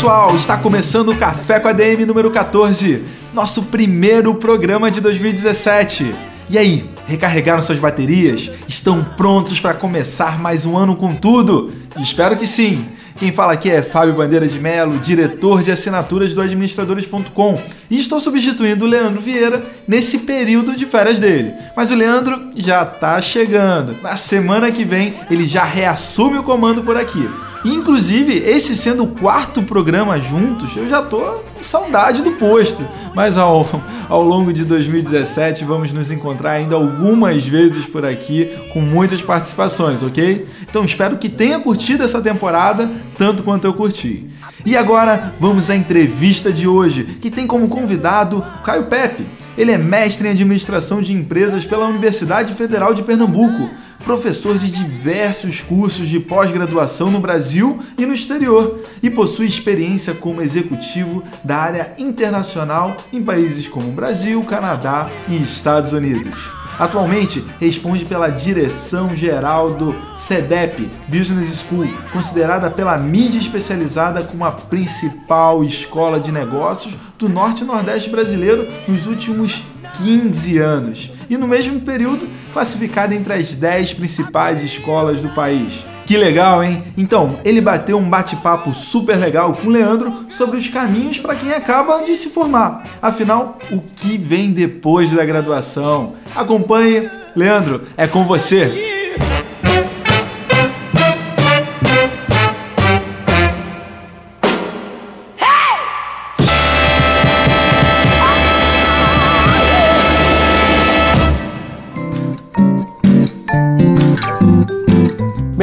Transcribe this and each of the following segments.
pessoal, está começando o Café com a DM número 14, nosso primeiro programa de 2017. E aí, recarregaram suas baterias? Estão prontos para começar mais um ano com tudo? Espero que sim. Quem fala aqui é Fábio Bandeira de Melo, diretor de assinaturas do administradores.com, e estou substituindo o Leandro Vieira nesse período de férias dele. Mas o Leandro já tá chegando. Na semana que vem ele já reassume o comando por aqui. Inclusive, esse sendo o quarto programa juntos, eu já tô com saudade do posto. Mas ao, ao longo de 2017 vamos nos encontrar ainda algumas vezes por aqui com muitas participações, ok? Então espero que tenha curtido essa temporada tanto quanto eu curti. E agora vamos à entrevista de hoje, que tem como convidado Caio Pepe. Ele é mestre em administração de empresas pela Universidade Federal de Pernambuco, professor de diversos cursos de pós-graduação no Brasil e no exterior e possui experiência como executivo da área internacional em países como Brasil, Canadá e Estados Unidos. Atualmente responde pela direção geral do CEDEP Business School, considerada pela mídia especializada como a principal escola de negócios do norte e nordeste brasileiro nos últimos 15 anos. E no mesmo período, classificada entre as 10 principais escolas do país. Que legal, hein? Então, ele bateu um bate-papo super legal com o Leandro sobre os caminhos para quem acaba de se formar. Afinal, o que vem depois da graduação? Acompanhe. Leandro, é com você.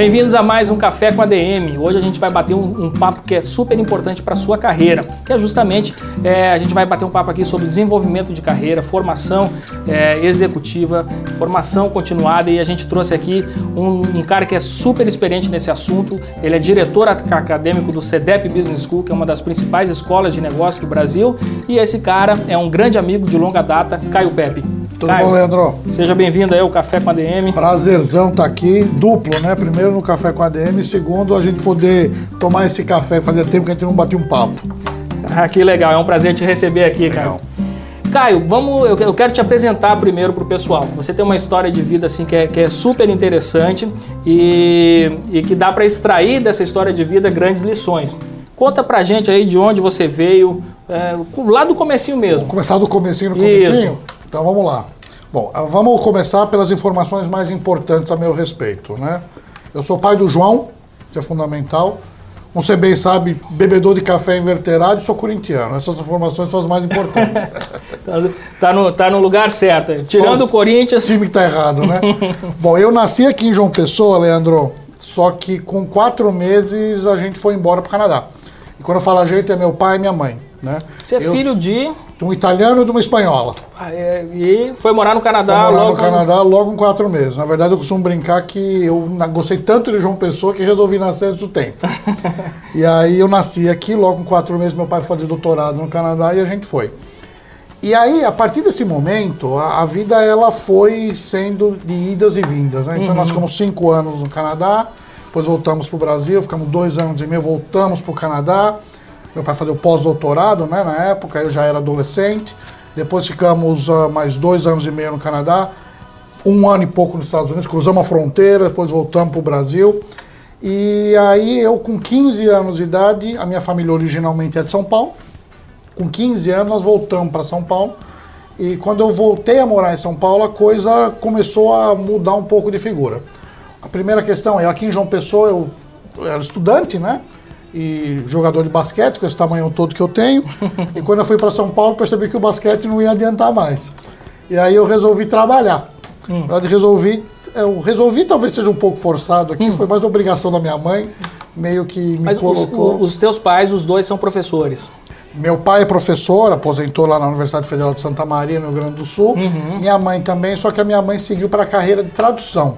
Bem-vindos a mais um Café com a DM. Hoje a gente vai bater um, um papo que é super importante para a sua carreira, que é justamente é, a gente vai bater um papo aqui sobre desenvolvimento de carreira, formação é, executiva, formação continuada e a gente trouxe aqui um, um, cara que é super experiente nesse assunto. Ele é diretor acadêmico do CEDEP Business School, que é uma das principais escolas de negócio do Brasil, e esse cara é um grande amigo de longa data, Caio Pepe. Tudo Caio, bom, Leandro? Seja bem-vindo aí ao Café com a DM. Prazerzão estar tá aqui, duplo, né? Primeiro no Café com a DM, segundo a gente poder tomar esse café, fazia tempo que a gente não batia um papo. Ah, que legal, é um prazer te receber aqui, Caio. Caio, vamos, eu, quero te apresentar primeiro para o pessoal. Você tem uma história de vida assim que é, que é super interessante e, e que dá para extrair dessa história de vida grandes lições. Conta pra gente aí de onde você veio, é, lá do comecinho mesmo. Vamos começar do comecinho no comecinho? Isso. Então vamos lá. Bom, ah, vamos começar pelas informações mais importantes a meu respeito, né? Eu sou pai do João, isso é fundamental. Como você bem sabe, bebedor de café inverterado e sou corintiano. Essas informações são as mais importantes. tá, tá, no, tá no lugar certo. Tirando o Corinthians. O time que tá errado, né? Bom, eu nasci aqui em João Pessoa, Leandro, só que com quatro meses a gente foi embora para o Canadá. E quando eu falo a gente, é meu pai e minha mãe. Né? Você é eu, filho de. De um italiano e de uma espanhola. Ah, é, e foi morar no Canadá foi morar logo. no Canadá logo com quatro meses. Na verdade, eu costumo brincar que eu gostei tanto de João Pessoa que resolvi nascer antes do tempo. e aí eu nasci aqui, logo com quatro meses, meu pai foi fazer doutorado no Canadá e a gente foi. E aí, a partir desse momento, a, a vida ela foi sendo de idas e vindas. Né? Então, uhum. nós ficamos cinco anos no Canadá, depois voltamos para o Brasil, ficamos dois anos e meio, voltamos para o Canadá. Meu pai fazia o pós-doutorado, né, na época, eu já era adolescente. Depois ficamos uh, mais dois anos e meio no Canadá, um ano e pouco nos Estados Unidos, cruzamos a fronteira, depois voltamos para o Brasil. E aí eu, com 15 anos de idade, a minha família originalmente é de São Paulo. Com 15 anos nós voltamos para São Paulo. E quando eu voltei a morar em São Paulo, a coisa começou a mudar um pouco de figura. A primeira questão é, aqui em João Pessoa eu era estudante, né? E jogador de basquete, com esse tamanho todo que eu tenho. e quando eu fui para São Paulo, percebi que o basquete não ia adiantar mais. E aí eu resolvi trabalhar. Na verdade, resolvi, eu resolvi, talvez seja um pouco forçado aqui, foi mais obrigação da minha mãe, meio que me Mas os, colocou. os teus pais, os dois são professores. Meu pai é professor, aposentou lá na Universidade Federal de Santa Maria, no Rio Grande do Sul. Minha mãe também, só que a minha mãe seguiu para a carreira de tradução.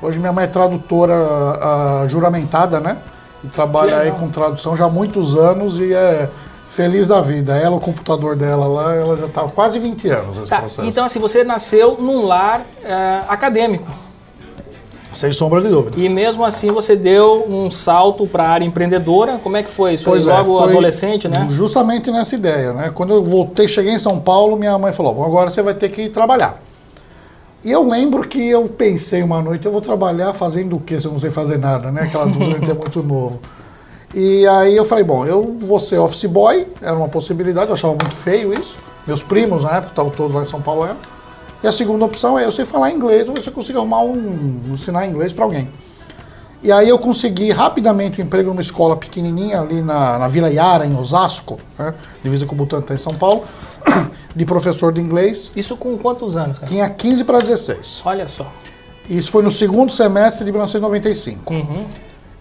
Hoje minha mãe é tradutora ah, juramentada, né? E trabalha aí com tradução já há muitos anos e é feliz da vida. Ela, o computador dela lá, ela já está há quase 20 anos nesse Tá, processo. então assim, você nasceu num lar eh, acadêmico. Sem sombra de dúvida. E mesmo assim você deu um salto para a área empreendedora. Como é que foi isso? Pois Foi é, logo foi adolescente, né? Justamente nessa ideia, né? Quando eu voltei, cheguei em São Paulo, minha mãe falou: Bom, agora você vai ter que trabalhar. E eu lembro que eu pensei uma noite, eu vou trabalhar fazendo o quê se eu não sei fazer nada, né? Aquela dúvida ter muito novo. E aí eu falei, bom, eu vou ser office boy, era uma possibilidade, eu achava muito feio isso. Meus primos na época, estavam todos lá em São Paulo, eram. E a segunda opção é eu sei falar inglês, você consiga arrumar um, ensinar inglês para alguém. E aí eu consegui rapidamente um emprego numa escola pequenininha ali na, na Vila Iara, em Osasco, né? divisa com o Butantã em São Paulo, de professor de inglês. Isso com quantos anos, cara? Tinha 15 para 16. Olha só. Isso foi no segundo semestre de 1995. Uhum.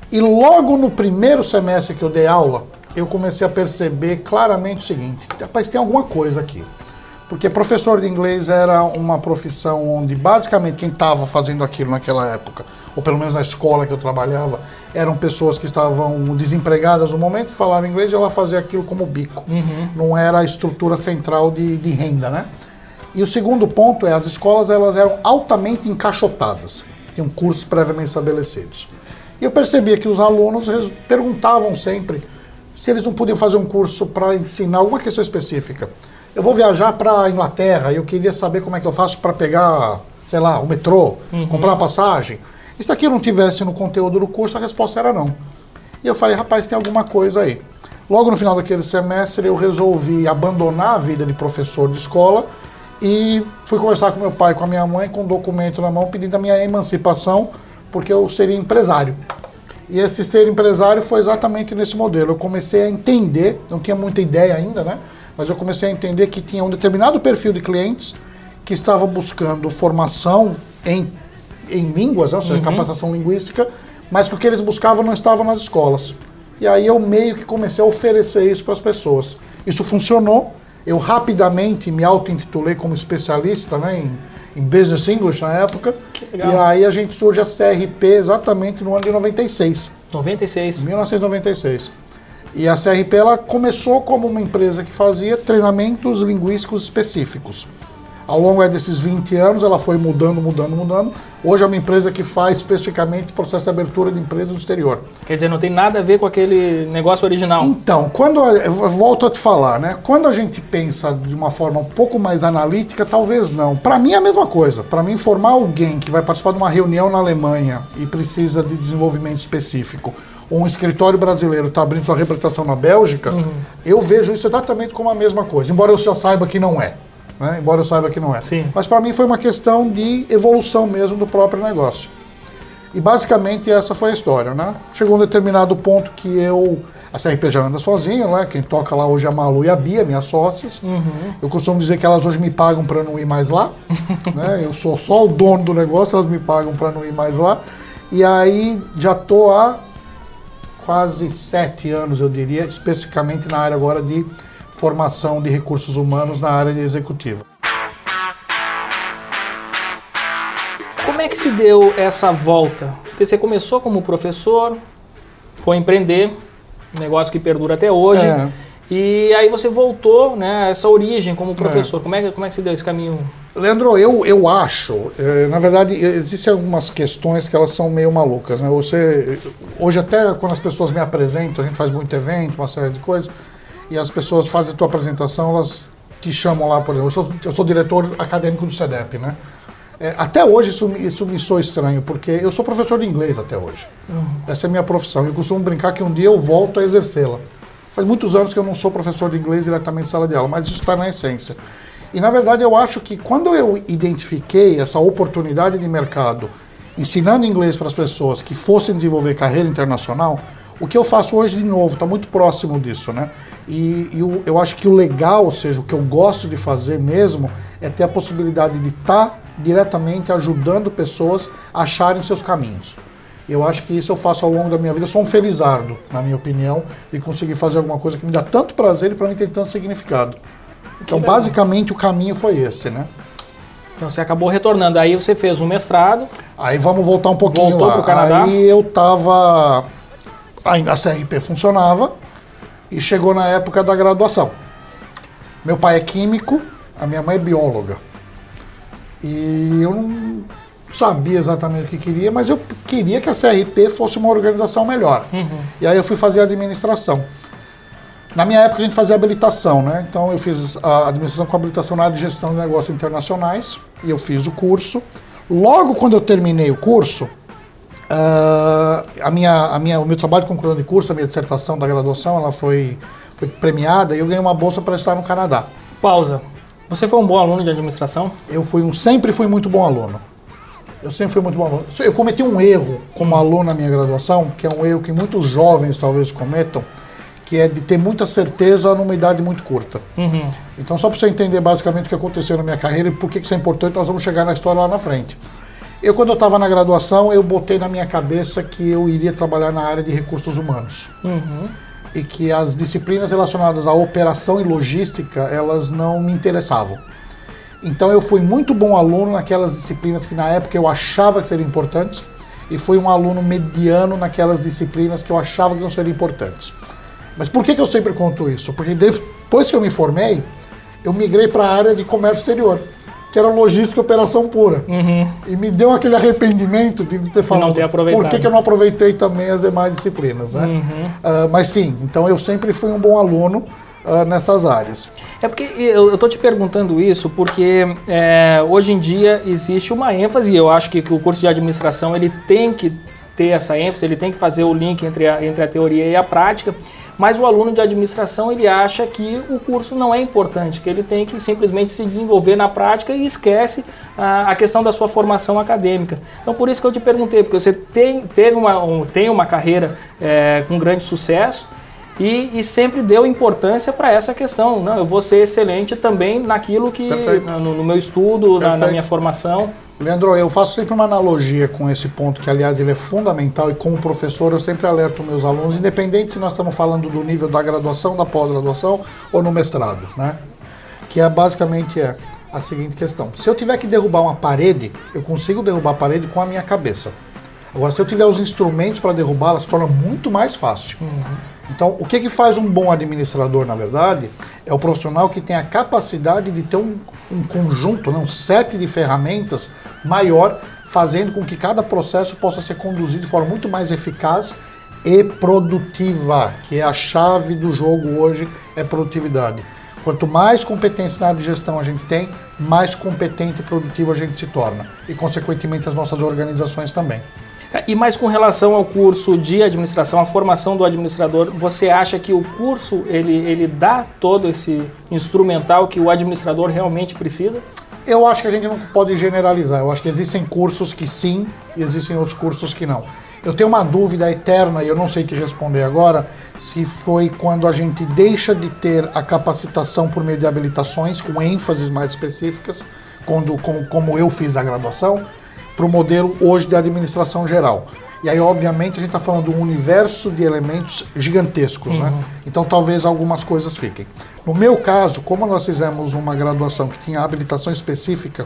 E logo no primeiro semestre que eu dei aula, eu comecei a perceber claramente o seguinte: rapaz, tem alguma coisa aqui. Porque professor de inglês era uma profissão onde basicamente quem estava fazendo aquilo naquela época, ou pelo menos na escola que eu trabalhava, eram pessoas que estavam desempregadas no momento que falavam inglês e ela fazia aquilo como bico. Não era a estrutura central de, de renda, né? E o segundo ponto é as escolas elas eram altamente encaixotadas, tinham cursos previamente estabelecidos. E eu percebia que os alunos perguntavam sempre se eles não podiam fazer um curso para ensinar alguma questão específica. Eu vou viajar para a Inglaterra e eu queria saber como é que eu faço para pegar, sei lá, o metrô, comprar uma passagem. E se aquilo não tivesse no conteúdo do curso, a resposta era não. E eu falei, rapaz, tem alguma coisa aí. Logo no final daquele semestre, eu resolvi abandonar a vida de professor de escola e fui conversar com meu pai com a minha mãe com um documento na mão pedindo a minha emancipação, porque eu seria empresário. E esse ser empresário foi exatamente nesse modelo. Eu comecei a entender, não tinha muita ideia ainda, né? Mas eu comecei a entender que tinha um determinado perfil de clientes que estava buscando formação em, em línguas, né? ou seja, capacitação linguística, mas que o que eles buscavam não estava nas escolas. E aí eu meio que comecei a oferecer isso para as pessoas. Isso funcionou. Eu rapidamente me auto-intitulei como especialista né, em, em Business English na época. E aí a gente surge a CRP exatamente no ano de 96. 96. 1996. E a CRP ela começou como uma empresa que fazia treinamentos linguísticos específicos. Ao longo desses 20 anos, ela foi mudando, mudando, mudando. Hoje é uma empresa que faz especificamente processo de abertura de empresas no exterior. Quer dizer, não tem nada a ver com aquele negócio original. Então, quando volto a te falar, né? Quando a gente pensa de uma forma um pouco mais analítica, talvez não. Para mim é a mesma coisa. Para mim, formar alguém que vai participar de uma reunião na Alemanha e precisa de desenvolvimento específico, um escritório brasileiro está abrindo sua representação na Bélgica, eu vejo isso exatamente como a mesma coisa. Embora eu já saiba que não é. Né? Embora eu saiba que não é. Sim. Mas para mim foi uma questão de evolução mesmo do próprio negócio. E basicamente essa foi a história, né? Chegou um determinado ponto que eu. A CRP já anda sozinha, né? Quem toca lá hoje é a Malu e a Bia, minhas sócias. Eu costumo dizer que elas hoje me pagam para não ir mais lá. né? Eu sou só o dono do negócio, elas me pagam para não ir mais lá. E aí já tô há quase sete anos, eu diria, especificamente na área agora de formação de recursos humanos na área de executiva. Como é que se deu essa volta? Porque você começou como professor, foi empreender, um negócio que perdura até hoje. É. E aí você voltou, né, a essa origem como professor. Como, é que, como é que se deu esse caminho? Leandro, eu, eu acho, eh, na verdade, existem algumas questões que elas são meio malucas, né? Você, hoje até quando as pessoas me apresentam, a gente faz muito evento, uma série de coisas, e as pessoas fazem a tua apresentação, elas te chamam lá, por exemplo, eu sou, eu sou diretor acadêmico do CEDEP, né? Eh, até hoje isso, me- isso me soa estranho, porque eu sou professor de inglês até hoje. Essa é a minha profissão. Eu costumo brincar que um dia eu volto a exercê-la. Faz muitos anos que eu não sou professor de inglês diretamente em sala de aula, mas isso está na essência. E na verdade eu acho que quando eu identifiquei essa oportunidade de mercado ensinando inglês para as pessoas que fossem desenvolver carreira internacional, O que eu faço hoje, de novo, está muito próximo disso, né? E, e o- eu acho que o legal, ou seja, o que eu gosto de fazer mesmo, é ter a possibilidade de estar diretamente ajudando pessoas a acharem seus caminhos. Eu acho que isso eu faço ao longo da minha vida. Eu sou um felizardo, na minha opinião, de conseguir fazer alguma coisa que me dá tanto prazer e para mim tem tanto significado. Então, basicamente, o caminho foi esse, né? Então você acabou retornando. Aí você fez um mestrado. Aí vamos voltar um pouquinho Voltou lá. pro Canadá? Aí eu tava. Ainda a CRP funcionava e chegou na época da graduação. Meu pai é químico, a minha mãe é bióloga. E eu não sabia exatamente o que queria, mas eu queria que a CRP fosse uma organização melhor. E aí eu fui fazer administração. Na minha época a gente fazia habilitação, né? Então eu fiz a administração com habilitação na área de gestão de negócios internacionais e eu fiz o curso. Logo quando eu terminei o curso, ah, a minha, a minha, o meu trabalho de conclusão de curso, a minha dissertação da graduação, ela foi, foi premiada e eu ganhei uma bolsa para estar no Canadá. Pausa. Você foi um bom aluno de administração? Eu fui um, sempre fui muito bom aluno. Eu sempre fui muito bom aluno. Eu cometi um erro como aluno na minha graduação, que é um erro que muitos jovens talvez cometam, que é de ter muita certeza numa idade muito curta. Uhum. Então, só para você entender basicamente o que aconteceu na minha carreira e por que que isso é importante, nós vamos chegar na história lá na frente. Eu, quando eu estava na graduação, eu botei na minha cabeça que eu iria trabalhar na área de recursos humanos. E que as disciplinas relacionadas à operação e logística, elas não me interessavam. Então, eu fui muito bom aluno naquelas disciplinas que na época eu achava que seriam importantes, e fui um aluno mediano naquelas disciplinas que eu achava que não seriam importantes. Mas por que, que eu sempre conto isso? Porque depois que eu me formei, eu migrei para a área de comércio exterior, que era logística e operação pura. E me deu aquele arrependimento de ter falado ter por que, que eu não aproveitei também as demais disciplinas. Né? Ah, mas sim, então eu sempre fui um bom aluno ah, nessas áreas. É porque eu, tô te perguntando isso porque é, hoje em dia existe uma ênfase, eu acho que, que o curso de administração ele tem que ter essa ênfase, ele tem que fazer o link entre a, entre a teoria e a prática, mas o aluno de administração ele acha que o curso não é importante, que ele tem que simplesmente se desenvolver na prática e esquece a, a questão da sua formação acadêmica. Então por isso que eu te perguntei, porque você tem, teve uma, um- tem uma carreira é, com grande sucesso, e, e sempre deu importância para essa questão. Não, eu vou ser excelente também naquilo que. No, no meu estudo, na, na minha formação. Leandro, eu faço sempre uma analogia com esse ponto, que aliás ele é fundamental e como professor eu sempre alerto meus alunos, independente se nós estamos falando do nível da graduação, da pós-graduação ou no mestrado, né? Que é basicamente é a seguinte questão. Se eu tiver que derrubar uma parede, eu consigo derrubar a parede com a minha cabeça. Agora, se eu tiver os instrumentos para derrubá-la, se torna muito mais fácil. Então, o que, que faz um bom administrador, na verdade, é o profissional que tem a capacidade de ter um, um conjunto, né, um set de ferramentas maior, fazendo com que cada processo possa ser conduzido de forma muito mais eficaz e produtiva, que é a chave do jogo hoje, é produtividade. Quanto mais competência na área de gestão a gente tem, mais competente e produtivo a gente se torna. E, consequentemente, as nossas organizações também. E mais com relação ao curso de administração, a formação do administrador, você acha que o curso ele, ele dá todo esse instrumental que o administrador realmente precisa? Eu acho que a gente não pode generalizar. Eu acho que existem cursos que sim e existem outros cursos que não. Eu tenho uma dúvida eterna e eu não sei te responder agora se foi quando a gente deixa de ter a capacitação por meio de habilitações com ênfases mais específicas, quando, como, como eu fiz a graduação, para o modelo hoje de administração geral. E aí, obviamente, a gente está falando de um universo de elementos gigantescos, né? Então, talvez algumas coisas fiquem. No meu caso, como nós fizemos uma graduação que tinha habilitação específica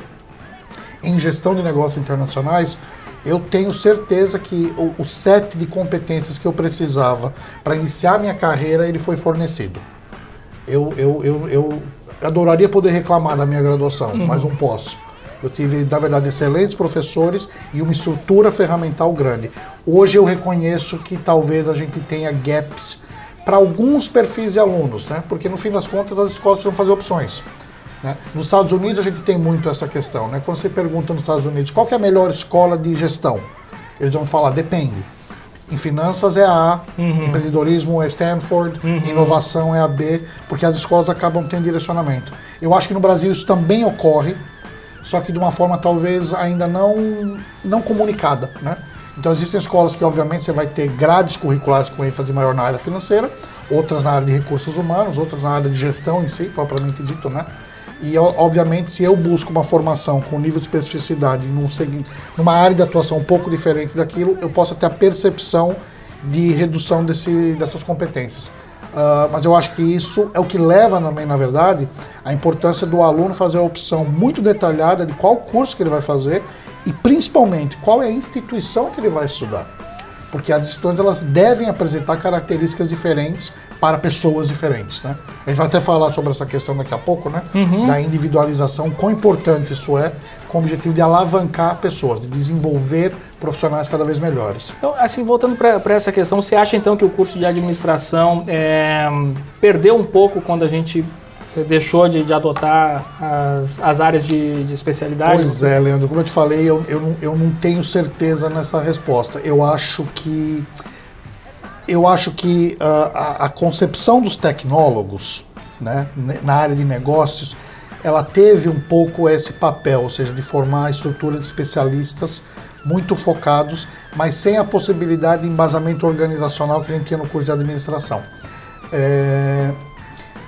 em gestão de negócios internacionais, eu tenho certeza que o, o set de competências que eu precisava para iniciar minha carreira, ele foi fornecido. Eu, eu, eu, eu adoraria poder reclamar da minha graduação, mas não posso. Eu tive, na verdade, excelentes professores e uma estrutura ferramental grande. Hoje eu reconheço que talvez a gente tenha gaps para alguns perfis de alunos, né? porque no fim das contas as escolas precisam fazer opções. né? Nos Estados Unidos a gente tem muito essa questão. Né? Quando você pergunta nos Estados Unidos qual é a melhor escola de gestão, eles vão falar depende. Em finanças é a A, empreendedorismo é Stanford, inovação é a B, porque as escolas acabam tendo direcionamento. Eu acho que no Brasil isso também ocorre, só que de uma forma talvez ainda não, não comunicada, né? Então existem escolas que obviamente você vai ter grades curriculares com ênfase maior na área financeira, outras na área de recursos humanos, outras na área de gestão em si, propriamente dito, né? E obviamente se eu busco uma formação com nível de especificidade num, numa área de atuação um pouco diferente daquilo, eu posso ter a percepção de redução desse, dessas competências. Ah, mas eu acho que isso é o que leva também, na verdade, a importância do aluno fazer a opção muito detalhada de qual curso que ele vai fazer e principalmente qual é a instituição que ele vai estudar. Porque as instituições elas devem apresentar características diferentes para pessoas diferentes, né? A gente vai até falar sobre essa questão daqui a pouco, né? Da individualização, quão importante isso é, com o objetivo de alavancar pessoas, de desenvolver profissionais cada vez melhores. Então, assim, voltando para essa questão, você acha então que o curso de administração é, perdeu um pouco quando a gente deixou de, de adotar as, as áreas de, de especialidade? Pois é, Leandro, como eu te falei, eu, eu, não, eu não tenho certeza nessa resposta. Eu acho que eu acho que ah, a, a concepção dos tecnólogos, né, na área de negócios, ela teve um pouco esse papel, ou seja, de formar a estrutura de especialistas muito focados, mas sem a possibilidade de embasamento organizacional que a gente tinha no curso de administração. É,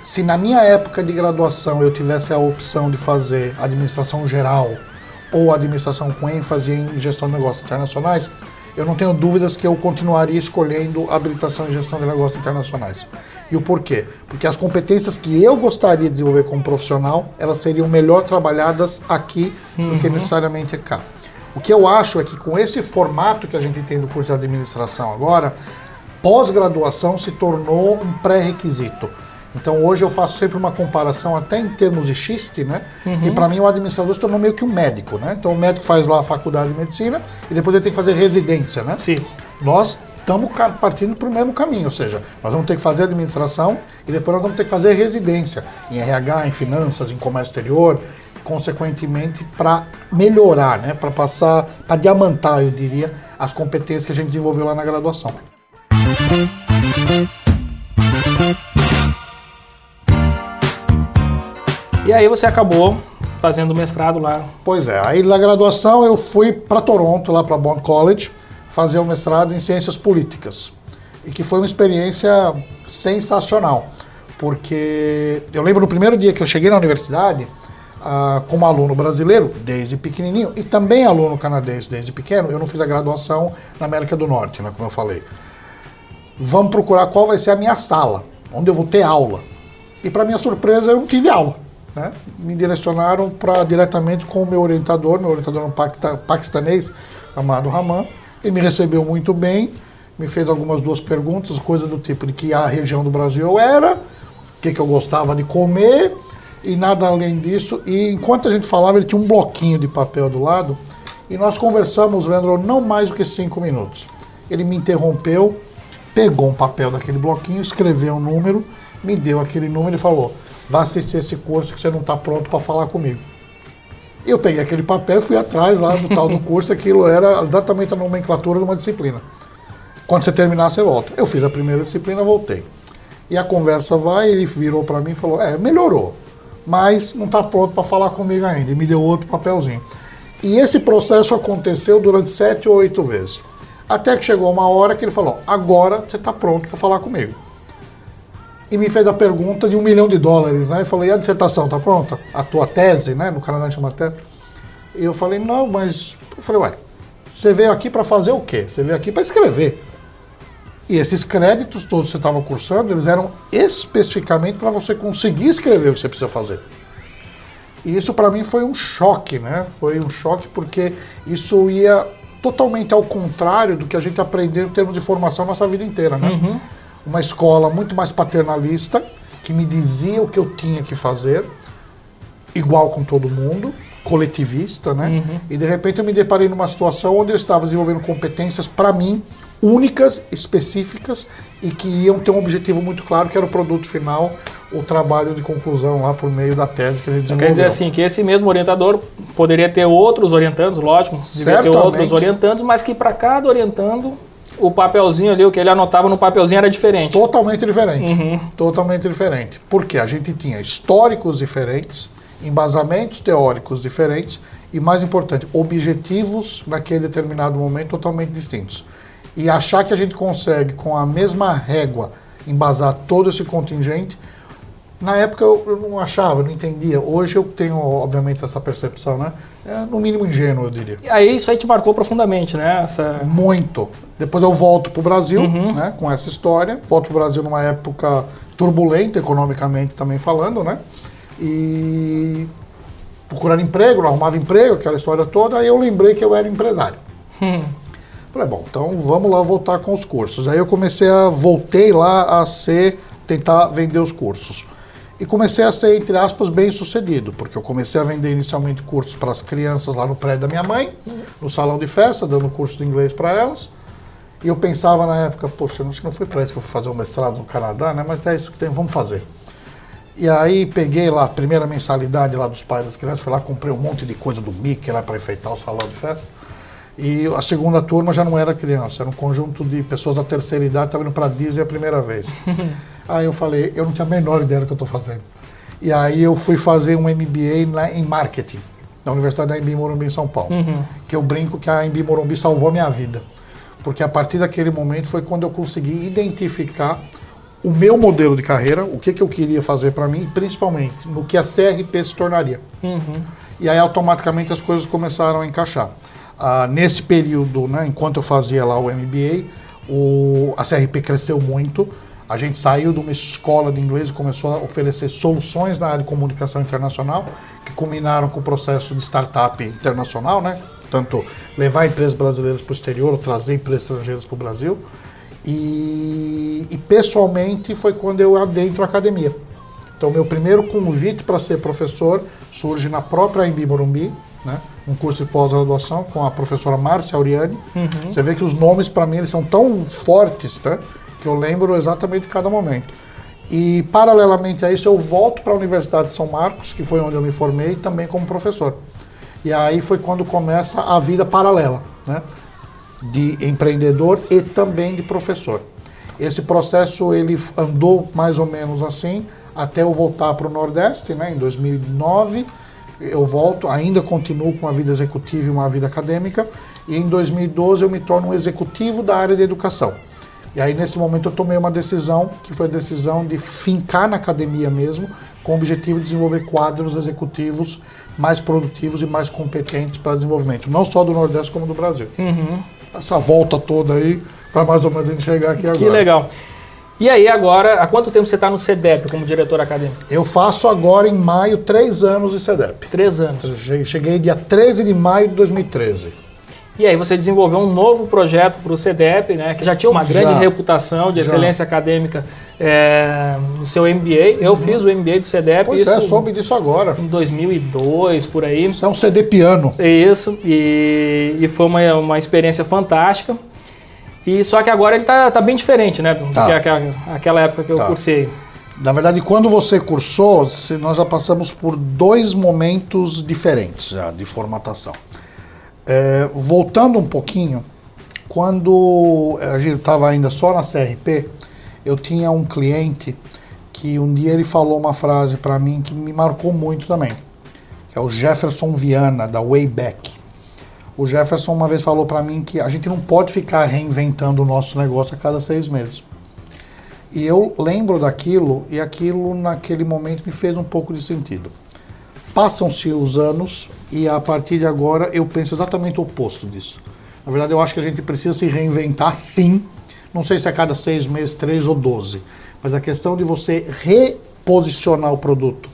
se na minha época de graduação eu tivesse a opção de fazer administração geral ou administração com ênfase em gestão de negócios internacionais, eu não tenho dúvidas que eu continuaria escolhendo habilitação em gestão de negócios internacionais. E o porquê? Porque as competências que eu gostaria de desenvolver como profissional, elas seriam melhor trabalhadas aqui do que necessariamente cá. O que eu acho é que com esse formato que a gente tem do curso de administração agora, pós-graduação se tornou um pré-requisito. Então hoje eu faço sempre uma comparação até em termos de xiste, né? E para mim o administrador se tornou meio que um médico, né? Então o médico faz lá a faculdade de medicina e depois ele tem que fazer residência, né? Sim. Nós estamos partindo para o mesmo caminho, ou seja, nós vamos ter que fazer administração e depois nós vamos ter que fazer residência em RH, em finanças, em comércio exterior, consequentemente para melhorar, né? Para passar, para diamantar, eu diria, as competências que a gente desenvolveu lá na graduação. E aí você acabou fazendo mestrado lá. Pois é, aí na graduação eu fui para Toronto, lá para Bond College, fazer o mestrado em Ciências Políticas. E que foi uma experiência sensacional, porque eu lembro no primeiro dia que eu cheguei na universidade, ah, como aluno brasileiro, desde pequenininho, e também aluno canadense desde pequeno, eu não fiz a graduação na América do Norte, né, como eu falei. Vamos procurar qual vai ser a minha sala, onde eu vou ter aula. E para minha surpresa, eu não tive aula. Né? Me direcionaram para diretamente com o meu orientador, meu orientador é um paquista- paquistanês, chamado Raman. Ele me recebeu muito bem, me fez algumas duas perguntas, coisas do tipo de que a região do Brasil eu era, o que, que eu gostava de comer e nada além disso. E enquanto a gente falava, ele tinha um bloquinho de papel do lado e nós conversamos, Leandro, não mais do que cinco minutos. Ele me interrompeu, pegou um papel daquele bloquinho, escreveu um número, me deu aquele número e falou: vá assistir esse curso que você não está pronto para falar comigo. Eu peguei aquele papel e fui atrás lá do tal do curso, aquilo era exatamente a nomenclatura de uma disciplina. Quando você terminar, você volta. Eu fiz a primeira disciplina, voltei. E a conversa vai, ele virou para mim e falou: É, melhorou, mas não está pronto para falar comigo ainda. E me deu outro papelzinho. E esse processo aconteceu durante sete ou oito vezes. Até que chegou uma hora que ele falou: Agora você está pronto para falar comigo. E me fez a pergunta de um milhão de dólares, né? E falou: E a dissertação está pronta? A tua tese, né? No Canadá chama tese. E eu falei: Não, mas. Eu falei: Ué, você veio aqui para fazer o quê? Você veio aqui para escrever. E esses créditos todos que você estava cursando, eles eram especificamente para você conseguir escrever o que você precisa fazer. E isso para mim foi um choque, né? Foi um choque porque isso ia totalmente ao contrário do que a gente aprendeu em termos de formação nossa vida inteira, né? Uma escola muito mais paternalista, que me dizia o que eu tinha que fazer, igual com todo mundo, coletivista, né? E de repente eu me deparei numa situação onde eu estava desenvolvendo competências para mim únicas, específicas e que iam ter um objetivo muito claro, que era o produto final, o trabalho de conclusão lá por meio da tese que a gente desenvolveu. Quer dizer assim, que esse mesmo orientador poderia ter outros orientandos, lógico, devia ter outros orientandos, mas que para cada orientando, o papelzinho ali, o que ele anotava no papelzinho era diferente. Totalmente diferente. Totalmente diferente. Porque a gente tinha históricos diferentes, embasamentos teóricos diferentes e, mais importante, objetivos naquele determinado momento totalmente distintos. E achar que a gente consegue, com a mesma régua, embasar todo esse contingente, na época eu, eu não achava, não entendia. Hoje eu tenho, obviamente, essa percepção, né? É, no mínimo ingênuo, eu diria. E aí isso aí te marcou profundamente, né? Essa... Muito. Depois eu volto para o Brasil, né, com essa história. Volto para o Brasil numa época turbulenta, economicamente também falando, né? E procurar emprego, não arrumava emprego, aquela história toda. Aí eu lembrei que eu era empresário. Hum. Falei, bom, então vamos lá voltar com os cursos. Aí eu comecei a, voltei lá a ser, tentar vender os cursos. E comecei a ser, entre aspas, bem sucedido, porque eu comecei a vender inicialmente cursos para as crianças lá no prédio da minha mãe, no salão de festa, dando curso de inglês para elas. E eu pensava na época, poxa, acho que não foi para isso que eu fui fazer o mestrado no Canadá, né? Mas é isso que tem, vamos fazer. E aí peguei lá a primeira mensalidade lá dos pais das crianças, fui lá, comprei um monte de coisa do Mickey lá para enfeitar o salão de festa. E a segunda turma já não era criança, era um conjunto de pessoas da terceira idade que estavam indo para a Disney a primeira vez. aí eu falei, eu não tinha a menor ideia do que eu estou fazendo. E aí eu fui fazer um MBA lá em marketing, na Universidade da Embi Morumbi em São Paulo. Que eu brinco que a Embi Morumbi salvou a minha vida. Porque a partir daquele momento foi quando eu consegui identificar o meu modelo de carreira, o que, que eu queria fazer para mim, principalmente no que a CRP se tornaria. E aí automaticamente as coisas começaram a encaixar. Ah, nesse período, né, enquanto eu fazia lá o MBA, o, a CRP cresceu muito. A gente saiu de uma escola de inglês e começou a oferecer soluções na área de comunicação internacional, que culminaram com o processo de startup internacional, né? Tanto levar empresas brasileiras para o exterior, ou trazer empresas estrangeiras para o Brasil. E, e pessoalmente foi quando eu adentro a academia. Então, meu primeiro convite para ser professor surge na própria Embi Morumbi, né? um curso de pós-graduação com a professora Márcia Auriani. Você vê que os nomes, para mim, eles são tão fortes né? Que eu lembro exatamente de cada momento. E, paralelamente a isso, eu volto para a Universidade de São Marcos, que foi onde eu me formei, também como professor. E aí foi quando começa a vida paralela, né? de empreendedor e também de professor. Esse processo ele andou mais ou menos assim até eu voltar para o Nordeste, né, em 2009. Eu volto, ainda continuo com uma vida executiva e uma vida acadêmica, e em 2012 eu me torno um executivo da área de educação. E aí nesse momento eu tomei uma decisão, que foi a decisão de fincar na academia mesmo, com o objetivo de desenvolver quadros executivos mais produtivos e mais competentes para desenvolvimento, não só do Nordeste como do Brasil. Essa volta toda aí, para mais ou menos a gente chegar aqui agora. Que legal. E aí agora, há quanto tempo você está no CEDEP como diretor acadêmico? Eu faço agora em maio três anos de CEDEP. Três anos. Eu Cheguei dia 13 de maio de 2013. E aí você desenvolveu um novo projeto para o CEDEP, né, que já tinha uma grande Já. reputação de Já. excelência acadêmica é, no seu MBA. Eu fiz o MBA do CEDEP, Pois isso é, soube disso agora. em 2002, por aí. Isso é um CD piano. Isso, e, e foi uma, uma experiência fantástica. E só que agora ele tá, tá bem diferente, né? Do Tá. que aquela, aquela época que eu Tá. cursei. Na verdade, quando você cursou, nós já passamos por dois momentos diferentes já de formatação. É, voltando um pouquinho, quando a gente estava ainda só na CRP, eu tinha um cliente que um dia ele falou uma frase para mim que me marcou muito também, que é o Jefferson Viana, da Wayback. O Jefferson uma vez falou para mim que a gente não pode ficar reinventando o nosso negócio a cada seis meses. E eu lembro daquilo e aquilo naquele momento me fez um pouco de sentido. Passam-se os anos e a partir de agora eu penso exatamente o oposto disso. Na verdade, eu acho que a gente precisa se reinventar sim. Não sei se a cada seis meses, três ou doze. Mas a questão de você reposicionar o produto,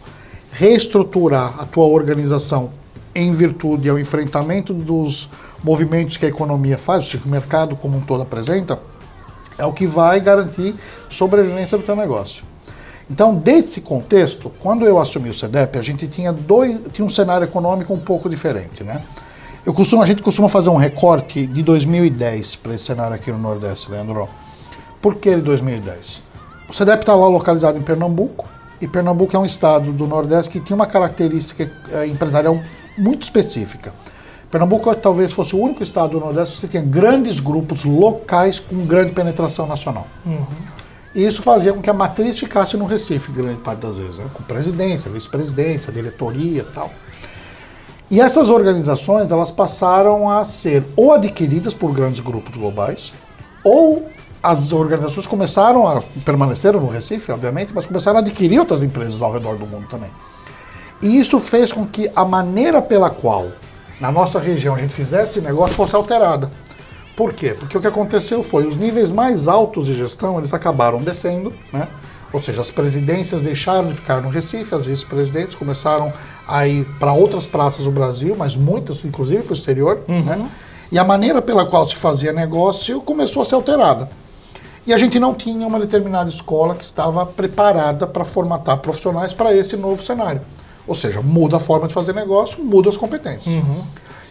reestruturar a tua organização em virtude ao enfrentamento dos movimentos que a economia faz, o mercado como um todo apresenta, é o que vai garantir sobrevivência do teu negócio. Então, desse contexto, quando eu assumi o CEDEP, a gente tinha, dois, tinha um cenário econômico um pouco diferente, né? Eu costumo, a gente costuma fazer um recorte de 2010 para esse cenário aqui no Nordeste, Leandro. Por que de 2010? O CEDEP está lá localizado em Pernambuco, e Pernambuco é um estado do Nordeste que tinha uma característica eh, empresarial muito específica. Pernambuco talvez fosse o único estado do Nordeste que tinha grandes grupos locais com grande penetração nacional. E isso fazia com que a matriz ficasse no Recife, grande parte das vezes, né? com presidência, vice-presidência, diretoria e tal. E essas organizações, elas passaram a ser ou adquiridas por grandes grupos globais, ou as organizações começaram a permaneceram no Recife, obviamente, mas começaram a adquirir outras empresas ao redor do mundo também. E isso fez com que a maneira pela qual na nossa região a gente fizesse negócio fosse alterada. Por quê? Porque o que aconteceu foi os níveis mais altos de gestão eles acabaram descendo, né? Ou seja, as presidências deixaram de ficar no Recife, as vice-presidentes começaram a ir para outras praças do Brasil, mas muitas, inclusive, para o exterior. Né? E a maneira pela qual se fazia negócio começou a ser alterada. E a gente não tinha uma determinada escola que estava preparada para formatar profissionais para esse novo cenário. Ou seja, muda a forma de fazer negócio, muda as competências.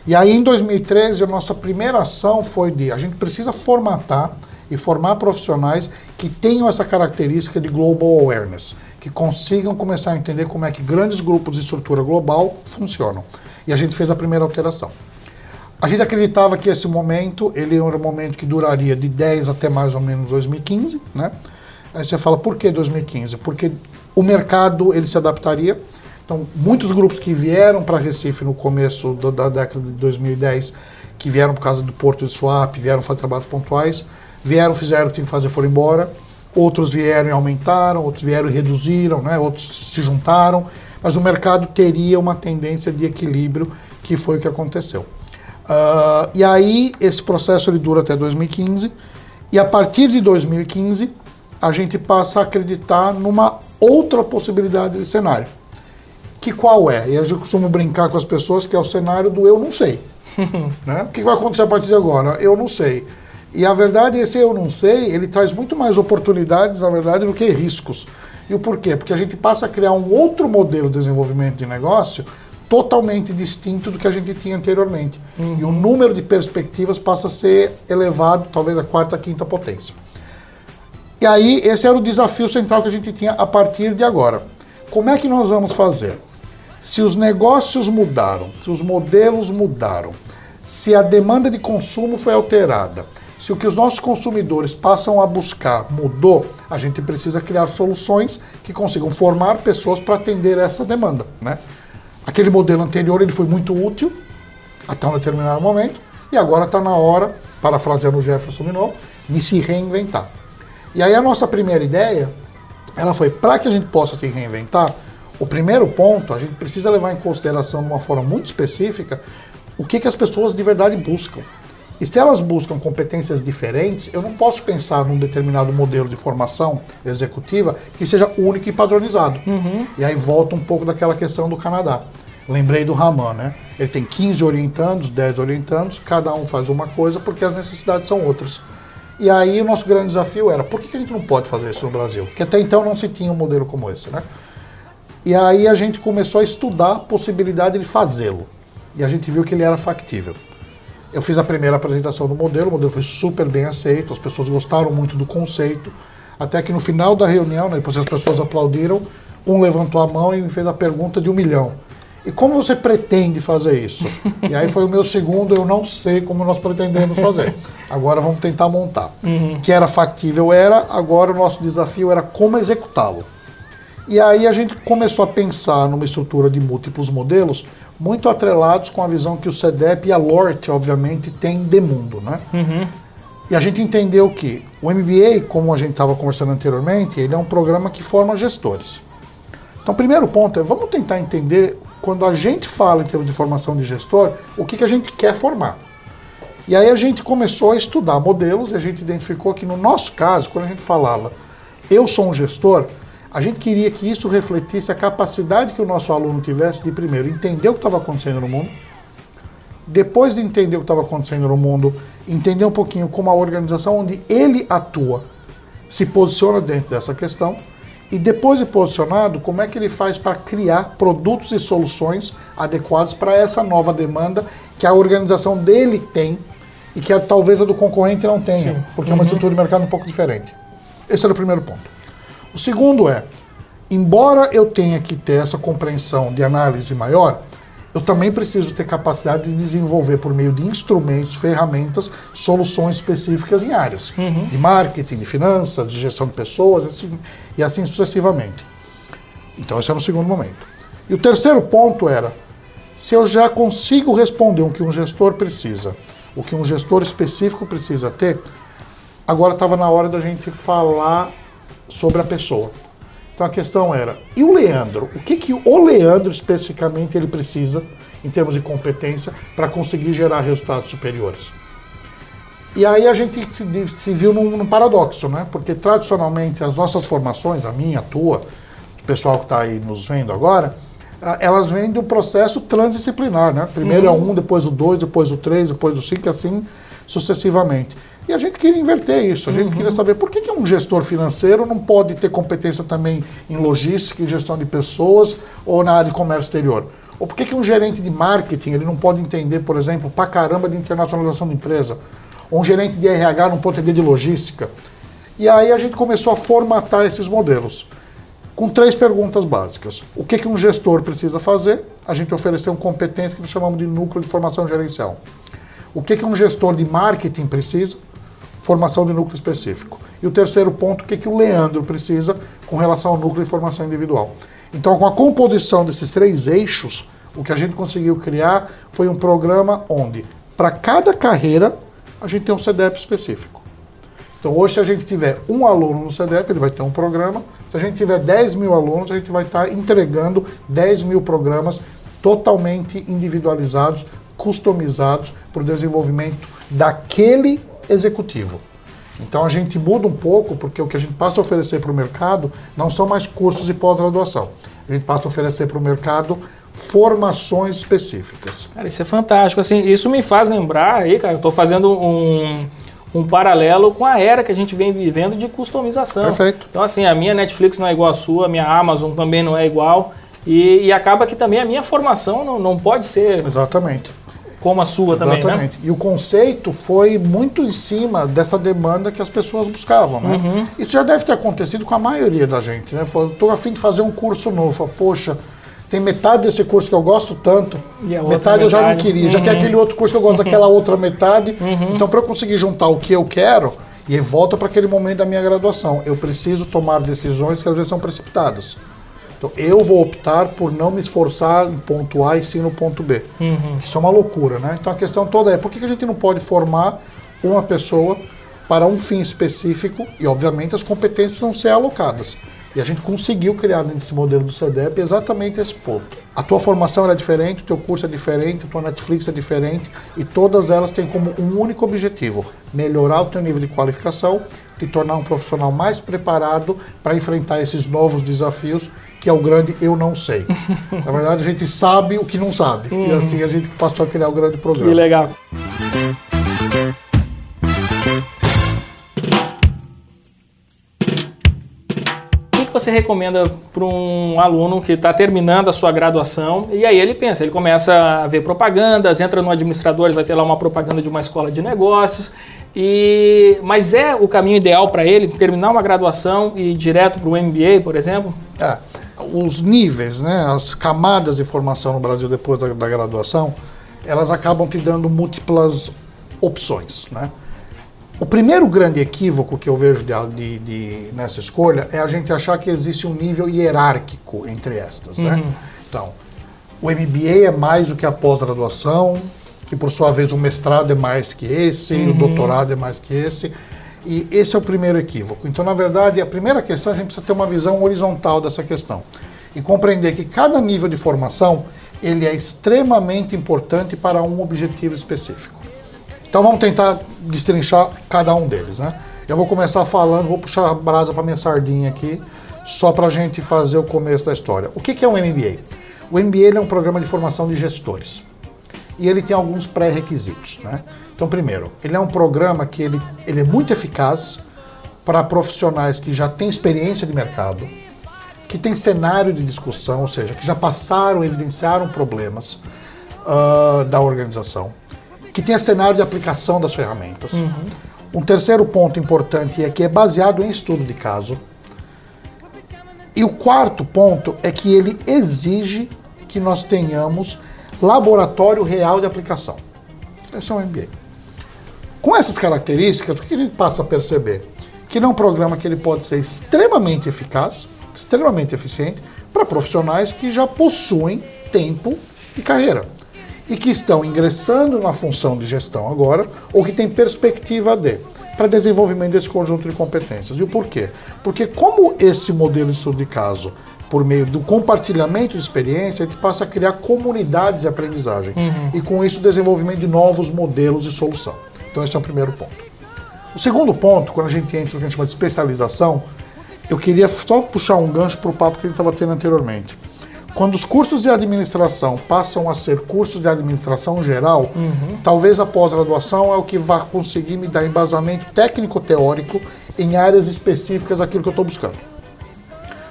E aí, em 2013, a nossa primeira ação foi de a gente precisa formatar e formar profissionais que tenham essa característica de global awareness, que consigam começar a entender como é que grandes grupos de estrutura global funcionam. E a gente fez a primeira alteração. A gente acreditava que esse momento, ele era um momento que duraria de 10 até mais ou menos 2015, né? Aí você fala, por que 2015? Porque o mercado, ele se adaptaria. Então, muitos grupos que vieram para Recife no começo do, da década de 2010, que vieram por causa do Porto de Swap, vieram fazer trabalhos pontuais, vieram, fizeram o que tinham que fazer, foram embora. Outros vieram e aumentaram, outros vieram e reduziram, né? outros se juntaram. Mas o mercado teria uma tendência de equilíbrio, que foi o que aconteceu. Uh, e aí, esse processo ele dura até 2015. E a partir de 2015, a gente passa a acreditar numa outra possibilidade de cenário. Que qual é? E eu costumo brincar com as pessoas que é o cenário do eu não sei. né? O que vai acontecer a partir de agora? Eu não sei. E a verdade, esse eu não sei, ele traz muito mais oportunidades, na verdade, do que riscos. E o porquê? Porque a gente passa a criar um outro modelo de desenvolvimento de negócio totalmente distinto do que a gente tinha anteriormente. Uhum. E o número de perspectivas passa a ser elevado, talvez a quarta, quinta potência. E aí, esse era o desafio central que a gente tinha a partir de agora. Como é que nós vamos fazer? Se os negócios mudaram, se os modelos mudaram, se a demanda de consumo foi alterada, se o que os nossos consumidores passam a buscar mudou, a gente precisa criar soluções que consigam formar pessoas para atender essa demanda. Né? Aquele modelo anterior ele foi muito útil até um determinado momento e agora está na hora, parafraseando o Jefferson de novo, de se reinventar. E aí a nossa primeira ideia, ela foi para que a gente possa se reinventar, o primeiro ponto, a gente precisa levar em consideração de uma forma muito específica o que, que as pessoas de verdade buscam. E se elas buscam competências diferentes, eu não posso pensar num determinado modelo de formação executiva que seja único e padronizado. Uhum. E aí volta um pouco daquela questão do Canadá. Lembrei do Raman, né? Ele tem 15 orientandos, 10 orientandos, cada um faz uma coisa porque as necessidades são outras. E aí o nosso grande desafio era, por que a gente não pode fazer isso no Brasil? Porque até então não se tinha um modelo como esse, né? E aí a gente começou a estudar a possibilidade de fazê-lo. E a gente viu que ele era factível. Eu fiz a primeira apresentação do modelo, o modelo foi super bem aceito, as pessoas gostaram muito do conceito, até que no final da reunião, né, depois as pessoas aplaudiram, um levantou a mão e me fez a pergunta de um milhão. E como você pretende fazer isso? E aí foi o meu segundo, eu não sei como nós pretendemos fazer. Agora vamos tentar montar. Uhum. Que era factível, era, agora o nosso desafio era como executá-lo. E aí a gente começou a pensar numa estrutura de múltiplos modelos, muito atrelados com a visão que o CEDEP e a LORT, obviamente, têm de mundo. Né? Uhum. E a gente entendeu que o MBA, como a gente estava conversando anteriormente, ele é um programa que forma gestores. Então, o primeiro ponto é, vamos tentar entender, quando a gente fala em termos de formação de gestor, o que, que a gente quer formar. E aí a gente começou a estudar modelos e a gente identificou que no nosso caso, quando a gente falava, eu sou um gestor, a gente queria que isso refletisse a capacidade que o nosso aluno tivesse de, primeiro, entender o que estava acontecendo no mundo, depois de entender o que estava acontecendo no mundo, entender um pouquinho como a organização onde ele atua se posiciona dentro dessa questão, e depois de posicionado, como é que ele faz para criar produtos e soluções adequados para essa nova demanda que a organização dele tem e que a, talvez a do concorrente não tenha, Sim. porque é uma estrutura de mercado um pouco diferente. Esse era o primeiro ponto. O segundo é, embora eu tenha que ter essa compreensão de análise maior, eu também preciso ter capacidade de desenvolver por meio de instrumentos, ferramentas, soluções específicas em áreas de marketing, de finanças, de gestão de pessoas, assim, e assim sucessivamente. Então esse era o segundo momento. E o terceiro ponto era, Se eu já consigo responder o que um gestor precisa, o que um gestor específico precisa ter, agora estava na hora da gente falar sobre a pessoa. Então a questão era, e o Leandro? O que, que o Leandro especificamente ele precisa, em termos de competência, para conseguir gerar resultados superiores? E aí a gente se, se viu num, num, paradoxo, né? Porque tradicionalmente as nossas formações, a minha, a tua, o pessoal que está aí nos vendo agora, elas vêm do processo transdisciplinar, né? Primeiro uhum. é um, depois o dois, depois o três, depois o cinco, assim sucessivamente. E a gente queria inverter isso. A gente uhum. queria saber por que, que um gestor financeiro não pode ter competência também em logística e gestão de pessoas ou na área de comércio exterior. Ou por que, que um gerente de marketing ele não pode entender, por exemplo, pra caramba de internacionalização da empresa? Ou um gerente de RH não pode entender de logística? E aí a gente começou a formatar esses modelos com três perguntas básicas. O que, que um gestor precisa fazer? A gente ofereceu uma competência que nós chamamos de núcleo de formação gerencial. O que, que um gestor de marketing precisa? Formação de núcleo específico. E o terceiro ponto, o que, que o Leandro precisa com relação ao núcleo de formação individual. Então, com a composição desses três eixos, o que a gente conseguiu criar foi um programa onde, para cada carreira, a gente tem um CDEP específico. Então, hoje, se a gente tiver um aluno no CDEP, ele vai ter um programa. Se a gente tiver 10 mil alunos, a gente vai estar entregando 10 mil programas totalmente individualizados, customizados para o desenvolvimento daquele executivo. Então a gente muda um pouco, porque o que a gente passa a oferecer para o mercado não são mais cursos de pós-graduação. A gente passa a oferecer para o mercado formações específicas. Cara, isso é fantástico. Assim, isso me faz lembrar aí, cara, eu estou fazendo um, um paralelo com a era que a gente vem vivendo de customização. Perfeito. Então, assim, a minha Netflix não é igual à sua, a minha Amazon também não é igual. E, e acaba que também a minha formação não, não pode ser. Exatamente como a sua também, né? Exatamente. E o conceito foi muito em cima dessa demanda que as pessoas buscavam, né? Uhum. Isso já deve ter acontecido com a maioria da gente, né? Estou afim de fazer um curso novo. Falo, Poxa, tem metade desse curso que eu gosto tanto, metade, metade, eu já não queria. Uhum. Já tem uhum. aquele outro curso que eu gosto daquela outra metade. Uhum. Então, para eu conseguir juntar o que eu quero, e volta para aquele momento da minha graduação, eu preciso tomar decisões que às vezes são precipitadas. Então, eu vou optar por não me esforçar em ponto A e sim no ponto B. Uhum. Isso é uma loucura, né? Então, a questão toda é por que a gente não pode formar uma pessoa para um fim específico e, obviamente, as competências vão ser alocadas. E a gente conseguiu criar nesse modelo do CDEP exatamente esse ponto. A tua formação é diferente, o teu curso é diferente, a tua Netflix é diferente e todas elas têm como um único objetivo: melhorar o teu nível de qualificação, te tornar um profissional mais preparado para enfrentar esses novos desafios, que é o grande eu não sei. Na verdade, a gente sabe o que não sabe. Uhum. E assim a gente passou a criar o grande programa. Que legal. você recomenda para um aluno que está terminando a sua graduação e aí ele pensa, ele começa a ver propagandas, entra no administrador, vai ter lá uma propaganda de uma escola de negócios, e mas é o caminho ideal para ele terminar uma graduação e ir direto para o MBA, por exemplo? É, os níveis, né, as camadas de formação no Brasil depois da, da graduação, elas acabam te dando múltiplas opções, né? O primeiro grande equívoco que eu vejo de, de, de, nessa escolha é a gente achar que existe um nível hierárquico entre estas. Né? Uhum. Né? Então, o MBA é mais do que a pós-graduação, que por sua vez o mestrado é mais que esse, uhum. o doutorado é mais que esse. E esse é o primeiro equívoco. Então, na verdade, a primeira questão a gente precisa ter uma visão horizontal dessa questão e compreender que cada nível de formação ele é extremamente importante para um objetivo específico. Então vamos tentar destrinchar cada um deles, né? Eu vou começar falando, vou puxar a brasa para minha sardinha aqui, só para a gente fazer o começo da história. O que, que é um MBA? O MBA é um programa de formação de gestores e ele tem alguns pré-requisitos, né? Então, primeiro, ele é um programa que ele, ele é muito eficaz para profissionais que já têm experiência de mercado, que têm cenário de discussão, ou seja, que já passaram, evidenciaram problemas uh, da organização que tenha cenário de aplicação das ferramentas. Uhum. Um terceiro ponto importante é que é baseado em estudo de caso. E o quarto ponto é que ele exige que nós tenhamos laboratório real de aplicação. Esse é um MBA. Com essas características, o que a gente passa a perceber? Que ele é um programa que ele pode ser extremamente eficaz, extremamente eficiente, para profissionais que já possuem tempo de carreira e que estão ingressando na função de gestão agora ou que têm perspectiva de para desenvolvimento desse conjunto de competências. E o porquê? Porque como esse modelo de estudo de caso, por meio do compartilhamento de experiência, a gente passa a criar comunidades de aprendizagem e com isso o desenvolvimento de novos modelos de solução. Então esse é o primeiro ponto. O segundo ponto, quando a gente entra no que a gente chama de especialização, eu queria só puxar um gancho para o papo que a gente estava tendo anteriormente. Quando os cursos de administração passam a ser cursos de administração geral, talvez a pós-graduação é o que vai conseguir me dar embasamento técnico-teórico em áreas específicas daquilo que eu estou buscando.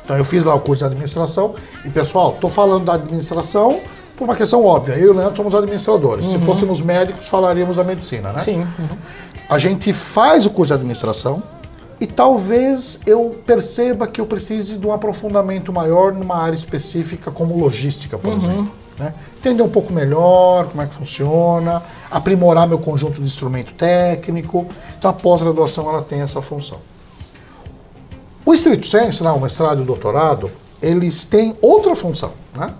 Então eu fiz lá o curso de administração e pessoal, estou falando da administração por uma questão óbvia. Eu e o Leandro somos administradores. Se fôssemos médicos, falaríamos da medicina, né? Sim. uhum. A gente faz o curso de administração e talvez eu perceba que eu precise de um aprofundamento maior numa área específica, como logística, por exemplo. né? Entender um pouco melhor como é que funciona, aprimorar meu conjunto de instrumento técnico. Então a pós-graduação ela tem essa função. O estrito senso, né, o mestrado e o doutorado, eles têm outra função. Né?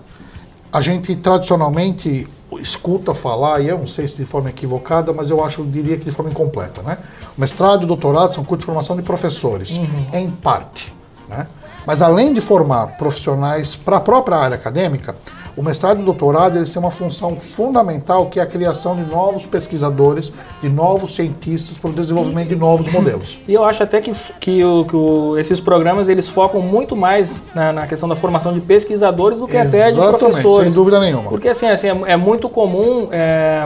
A gente tradicionalmente escuta falar, e eu não sei se de forma equivocada, mas eu acho, eu diria que de forma incompleta. Né? O mestrado e o doutorado são cursos de formação de professores, em parte. Né? Mas além de formar profissionais para a própria área acadêmica, o mestrado e o doutorado eles têm uma função fundamental que é a criação de novos pesquisadores, de novos cientistas para o desenvolvimento de novos modelos. E eu acho até que, que, o- que o- esses programas eles focam muito mais na, na questão da formação de pesquisadores do que até de Exatamente, professores. sem dúvida nenhuma. Porque assim, assim, é, é muito comum é,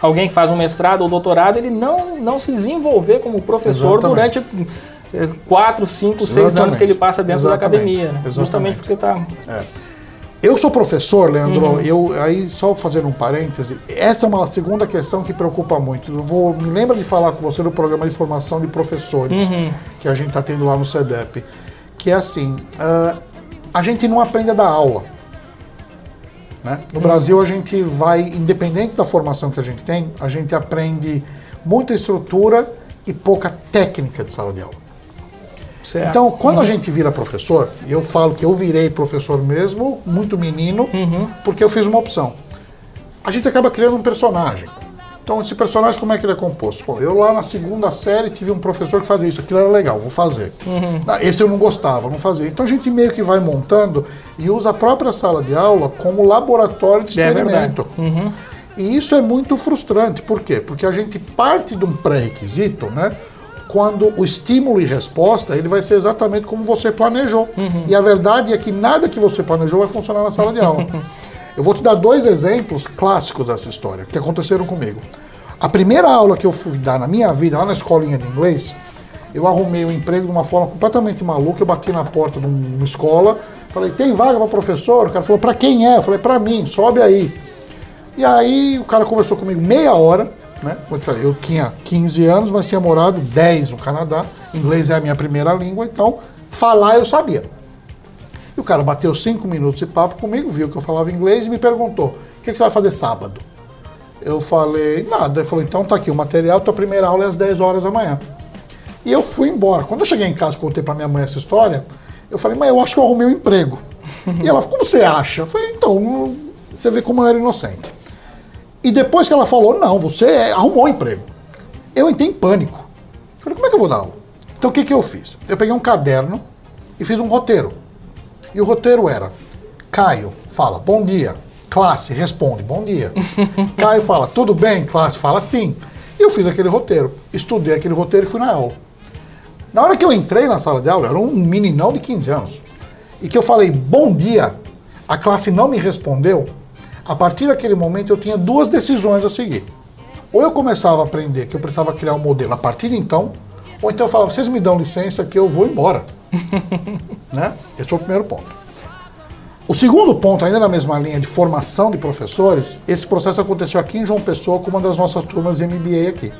alguém que faz um mestrado ou doutorado, ele não, não se desenvolver como professor Exatamente. durante é, quatro, cinco, seis anos Exatamente. que ele passa dentro da Exatamente. academia. né? Exatamente. Justamente porque está. Eu sou professor, Leandro, Uhum. eu aí só fazendo um parêntese, essa é uma segunda questão que preocupa muito. Eu vou, me lembra de falar com você do programa de formação de professores Uhum. que a gente está tendo lá no CEDEP, que é assim, ah, a gente não aprende a dar aula. né? No Uhum. Brasil a gente vai, independente da formação que a gente tem, a gente aprende muita estrutura e pouca técnica de sala de aula. Certo. Então, quando a gente vira professor, eu falo que eu virei professor mesmo, muito menino, porque eu fiz uma opção. A gente acaba criando um personagem. Então, esse personagem, como é que ele é composto? Bom, eu lá na segunda série tive um professor que fazia isso, aquilo era legal, vou fazer. Ah, Esse eu não gostava, não fazia. Então, a gente meio que vai montando e usa a própria sala de aula como laboratório de É experimento. E isso é muito frustrante. Por quê? Porque a gente parte de um pré-requisito, né? Quando o estímulo e resposta, ele vai ser exatamente como você planejou. E a verdade é que nada que você planejou vai funcionar na sala de aula. Eu vou te dar dois exemplos clássicos dessa história, que aconteceram comigo. A primeira aula que eu fui dar na minha vida, lá na escolinha de inglês, eu arrumei um emprego de uma forma completamente maluca. Eu bati na porta de um- uma escola, falei, tem vaga para professor? O cara falou, para quem é? Eu falei, para mim, sobe aí. E aí o cara conversou comigo meia hora, né? Eu tinha 15 anos, mas tinha morado 10 no Canadá. Inglês é a minha primeira língua, então falar eu sabia. E o cara bateu cinco minutos de papo comigo, viu que eu falava inglês e me perguntou: o que, você vai fazer sábado? Eu falei, nada. Ele falou, então tá aqui o material, tua primeira aula é às 10 horas da manhã. E eu fui embora. Quando eu cheguei em casa e contei pra minha mãe essa história, eu falei, mãe, eu acho que eu arrumei um emprego. e ela falou, como você acha? Eu falei, então, você vê como eu era inocente. E depois que ela falou, não, você é- arrumou um emprego. Eu entrei em pânico. Eu falei, como é que eu vou dar aula? Então o que, que eu fiz? Eu peguei um caderno e fiz um roteiro. E o roteiro era: Caio fala, bom dia. Classe responde, bom dia. Caio fala, tudo bem? Classe fala sim. E eu fiz aquele roteiro, estudei aquele roteiro e fui na aula. Na hora que eu entrei na sala de aula, era um meninão de 15 anos, e que eu falei, bom dia, a classe não me respondeu, a partir daquele momento eu tinha duas decisões a seguir. Ou eu começava a aprender que eu precisava criar um modelo a partir de então, ou então eu falava, vocês me dão licença que eu vou embora. né? Esse foi o primeiro ponto. O segundo ponto, ainda na mesma linha de formação de professores, esse processo aconteceu aqui em João Pessoa com uma das nossas turmas de MBA aqui.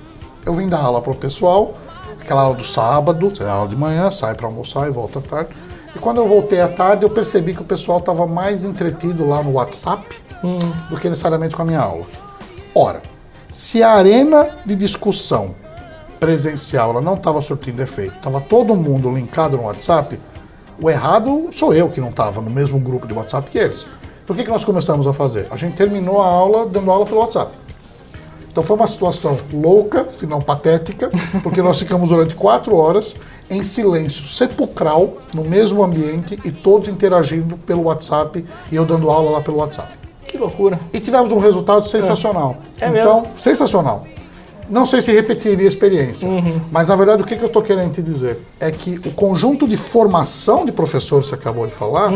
Eu vim dar aula para o pessoal, aquela aula do sábado, você dá aula de manhã, sai para almoçar e volta à tarde. E quando eu voltei à tarde, eu percebi que o pessoal estava mais entretido lá no WhatsApp do que necessariamente com a minha aula. Ora, se a arena de discussão presencial ela não estava surtindo efeito, estava todo mundo linkado no WhatsApp, o errado sou eu que não estava no mesmo grupo de WhatsApp que eles. Então o que, que nós começamos a fazer? A gente terminou a aula dando aula pelo WhatsApp. Então foi uma situação louca, se não patética, porque nós ficamos durante quatro horas em silêncio sepulcral, no mesmo ambiente e todos interagindo pelo WhatsApp e eu dando aula lá pelo WhatsApp. Que loucura. E tivemos um resultado sensacional. É então, sensacional. Não sei se repetiria a experiência, mas na verdade o que, que eu estou querendo te dizer é que o conjunto de formação de professores que você acabou de falar,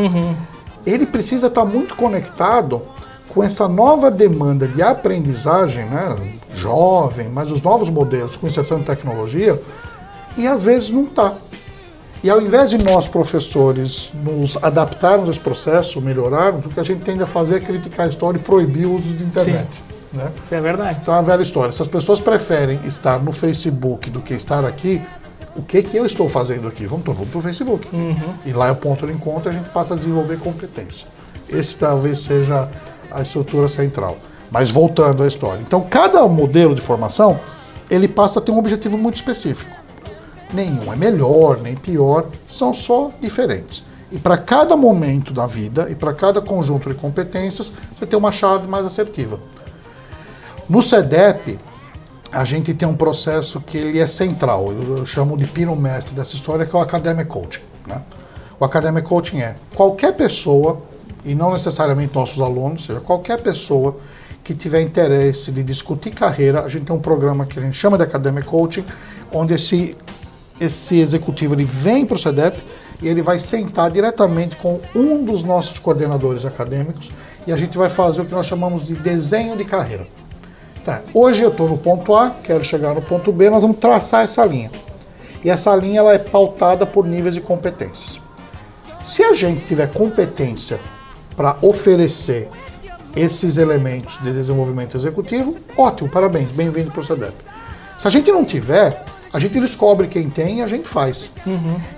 ele precisa estar muito conectado com essa nova demanda de aprendizagem, né, jovem, mas os novos modelos com inserção em tecnologia, e às vezes não está. E ao invés de nós, professores, nos adaptarmos a esse processo, melhorarmos, o que a gente tende a fazer é criticar a história e proibir o uso de internet. Né? É verdade. Então é uma velha história. Se as pessoas preferem estar no Facebook do que estar aqui, o que, que eu estou fazendo aqui? Vamos todo mundo para o Facebook. E lá é o ponto de encontro e a gente passa a desenvolver competência. Esse talvez seja a estrutura central. Mas voltando à história. Então, cada modelo de formação, ele passa a ter um objetivo muito específico. Nenhum é melhor, nem pior, são só diferentes. E para cada momento da vida e para cada conjunto de competências, você tem uma chave mais assertiva. No CEDEP, a gente tem um processo que ele é central, eu, eu chamo de pino mestre dessa história, que é o Academic Coaching. Né? O Academic Coaching é qualquer pessoa, e não necessariamente nossos alunos, seja qualquer pessoa que tiver interesse de discutir carreira, a gente tem um programa que a gente chama de Academic Coaching, onde esse, esse executivo ele vem para o CEDEP e ele vai sentar diretamente com um dos nossos coordenadores acadêmicos e a gente vai fazer o que nós chamamos de desenho de carreira. Tá, hoje eu estou no ponto A, quero chegar no ponto B, nós vamos traçar essa linha. E essa linha ela é pautada por níveis de competências. Se a gente tiver competência para oferecer esses elementos de desenvolvimento executivo, ótimo, parabéns, bem-vindo para o CEDEP. Se a gente não tiver, a gente descobre quem tem e a gente faz.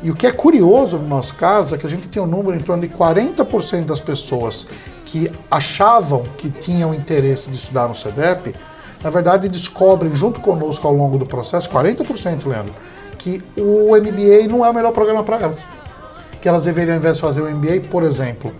E o que é curioso no nosso caso é que a gente tem um número em torno de 40% das pessoas que achavam que tinham interesse de estudar no CEDEP, na verdade descobrem junto conosco ao longo do processo, 40%, Leandro, que o MBA não é o melhor programa para elas. Que elas deveriam, ao invés de fazer o MBA, por exemplo,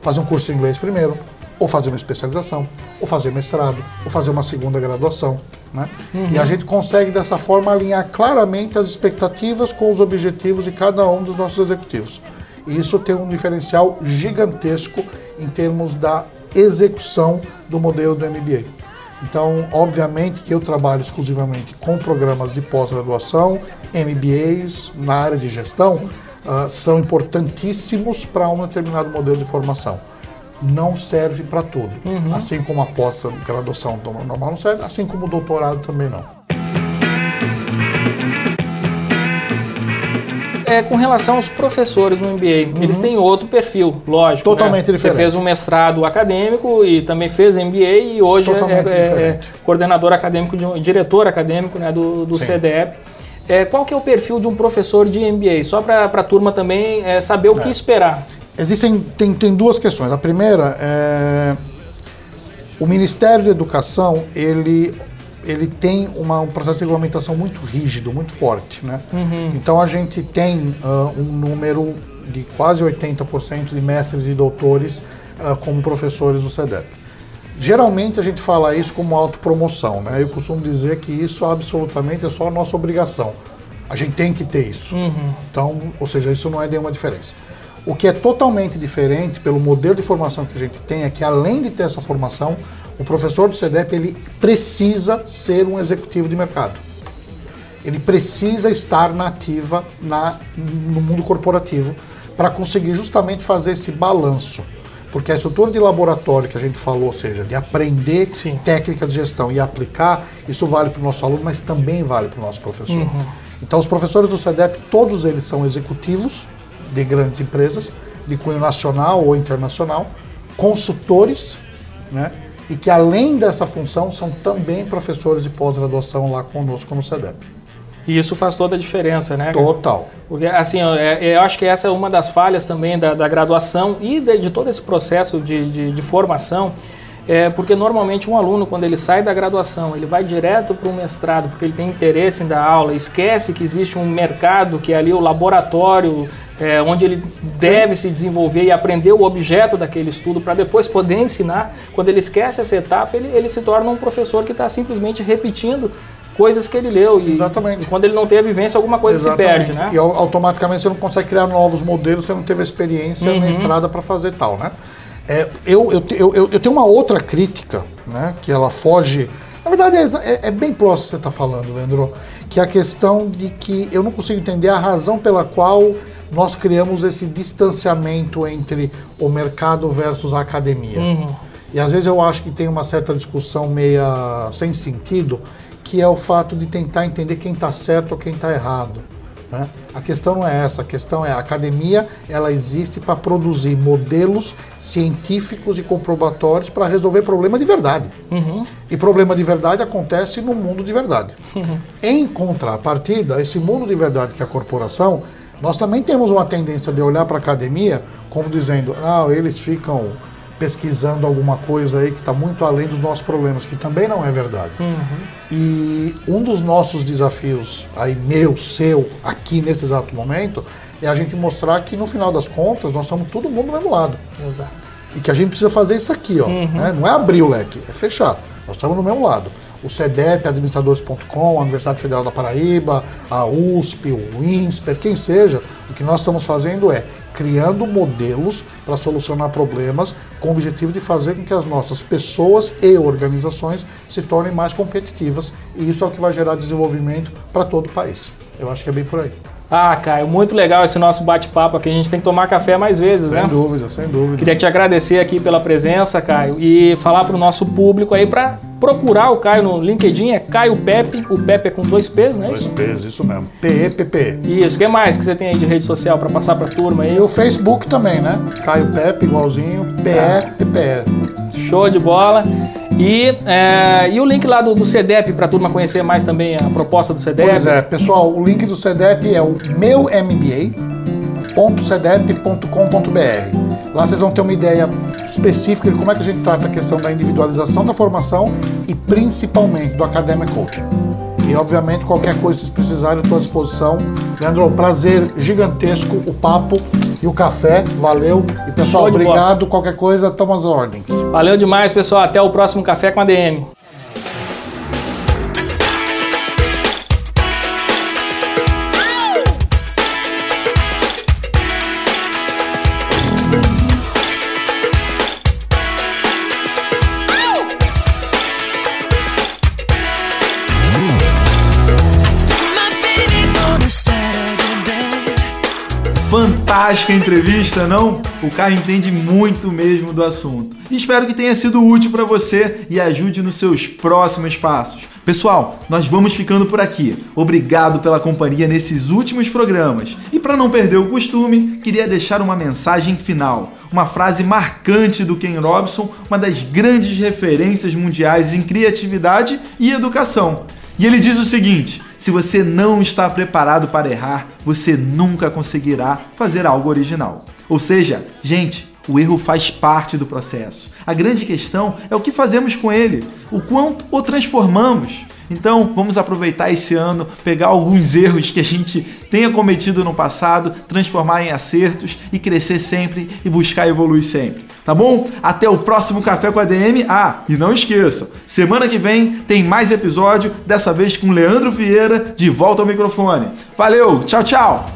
fazer um curso de inglês primeiro, ou fazer uma especialização, ou fazer mestrado, ou fazer uma segunda graduação. Né? E a gente consegue dessa forma alinhar claramente as expectativas com os objetivos de cada um dos nossos executivos. E isso tem um diferencial gigantesco em termos da execução do modelo do MBA. Então, obviamente que eu trabalho exclusivamente com programas de pós-graduação, MBAs na área de gestão, ah, são importantíssimos para um determinado modelo de formação. Não serve para tudo. Assim como a pós-graduação normal não serve, assim como o doutorado também não. É, com relação aos professores no MBA, eles têm outro perfil, lógico. Uhum. Totalmente né? diferente. Você fez um mestrado acadêmico e também fez MBA e hoje é, Totalmente é- é coordenador acadêmico, de um- diretor acadêmico né, do, do Sim. CDEP. É, qual que é o perfil de um professor de MBA? Só para a turma também é, saber o que esperar. Existem tem, tem duas questões. A primeira é o Ministério da Educação ele ele tem uma, um processo de regulamentação muito rígido, muito forte, né? Então a gente tem ah, um número de quase 80% de mestres e doutores ah, como professores do CEDEP. Geralmente a gente fala isso como autopromoção, né? Eu costumo dizer que isso absolutamente é só a nossa obrigação. A gente tem que ter isso. Então, ou seja, isso não é nenhuma diferença. O que é totalmente diferente pelo modelo de formação que a gente tem é que além de ter essa formação, o professor do CEDEP ele precisa ser um executivo de mercado. Ele precisa estar na ativa na, no mundo corporativo para conseguir justamente fazer esse balanço. Porque a estrutura de laboratório que a gente falou, ou seja, de aprender Sim. técnica de gestão e aplicar, isso vale para o nosso aluno, mas também vale para o nosso professor. Então, os professores do CEDEP, todos eles são executivos de grandes empresas, de cunho nacional ou internacional, consultores, né? E que além dessa função são também professores de pós-graduação lá conosco no CEDEP. E isso faz toda a diferença, né? Total. Porque, assim, eu, é- eu acho que essa é uma das falhas também da, da graduação e de, de todo esse processo de, de, de formação, é, porque normalmente um aluno, quando ele sai da graduação, ele vai direto para o mestrado, porque ele tem interesse em dar aula, esquece que existe um mercado, que é ali o laboratório é, onde ele deve se desenvolver e aprender o objeto daquele estudo para depois poder ensinar. Quando ele esquece essa etapa, ele, ele se torna um professor que está simplesmente repetindo coisas que ele leu. E, Exatamente. e quando ele não tem a vivência, alguma coisa se Exatamente. perde, né? E au- automaticamente você não consegue criar novos modelos, você não teve a experiência Uhum. na estrada para fazer tal, né? É, eu, eu, eu, eu, tenho uma outra crítica, né? Que ela foge. Na verdade, é, é- é bem próximo que você está falando, Leandro. Que é a questão de que eu não consigo entender a razão pela qual nós criamos esse distanciamento entre o mercado versus a academia. E às vezes eu acho que tem uma certa discussão meia sem sentido, que é o fato de tentar entender quem está certo ou quem está errado. né? A questão não é essa, a questão é a academia, ela existe para produzir modelos científicos e comprobatórios para resolver problema de verdade. E problema de verdade acontece no mundo de verdade. Em contrapartida, esse mundo de verdade que é a corporação, nós também temos uma tendência de olhar para a academia como dizendo, ah, eles ficam pesquisando alguma coisa aí que está muito além dos nossos problemas, que também não é verdade. E um dos nossos desafios, aí meu, seu, aqui nesse exato momento, é a gente mostrar que no final das contas nós estamos todo mundo do mesmo lado. Exato. E que a gente precisa fazer isso aqui, ó. né? Não é abrir o leque, é fechar. Nós estamos no mesmo lado. O CEDEP, administradores.com, a Universidade Federal da Paraíba, a USP, o INSPER, quem seja, o que nós estamos fazendo é criando modelos para solucionar problemas com o objetivo de fazer com que as nossas pessoas e organizações se tornem mais competitivas. E isso é o que vai gerar desenvolvimento para todo o país. Eu acho que é bem por aí. Ah, Caio, muito legal esse nosso bate-papo aqui. A gente tem que tomar café mais vezes, Sem né? dúvida, sem dúvida. Queria te agradecer aqui pela presença, Caio, e falar para o nosso público aí para procurar o Caio no LinkedIn, é Caio Pepe, o Pepe é com dois P's, né? Dois P's, isso mesmo. PEPP. Isso, o que mais que você tem aí de rede social para passar para turma aí? E o Facebook também, né? Caio Pepe, igualzinho, PE, Show de bola. E, é, e o link lá do, do CEDEP para a turma conhecer mais também a proposta do CEDEP. Pois é, pessoal, o link do CEDEP é o meumba.cedep.com.br. Lá vocês vão ter uma ideia específica de como é que a gente trata a questão da individualização da formação e principalmente do Academic Coaching. E obviamente qualquer coisa que vocês precisarem, eu estou à disposição. Leandro, prazer gigantesco, o papo e o café, valeu. E pessoal, de bola. obrigado. Qualquer coisa, estamos às ordens. Valeu demais, pessoal. Até o próximo Café com a DM. Fantástica entrevista, não? O Caio entende muito mesmo do assunto. Espero que tenha sido útil para você e ajude nos seus próximos passos. Pessoal, nós vamos ficando por aqui. Obrigado pela companhia nesses últimos programas. E para não perder o costume, queria deixar uma mensagem final, uma frase marcante do Ken Robson, uma das grandes referências mundiais em criatividade e educação. E ele diz o seguinte: se você não está preparado para errar, você nunca conseguirá fazer algo original. Ou seja, gente, o erro faz parte do processo. A grande questão é o que fazemos com ele, o quanto o transformamos. Então, vamos aproveitar esse ano, pegar alguns erros que a gente tenha cometido no passado, transformar em acertos e crescer sempre e buscar evoluir sempre. Tá bom? Até o próximo Café com a DM. Ah, e não esqueçam, semana que vem tem mais episódio, dessa vez com Leandro Vieira de volta ao microfone. Valeu, tchau, tchau!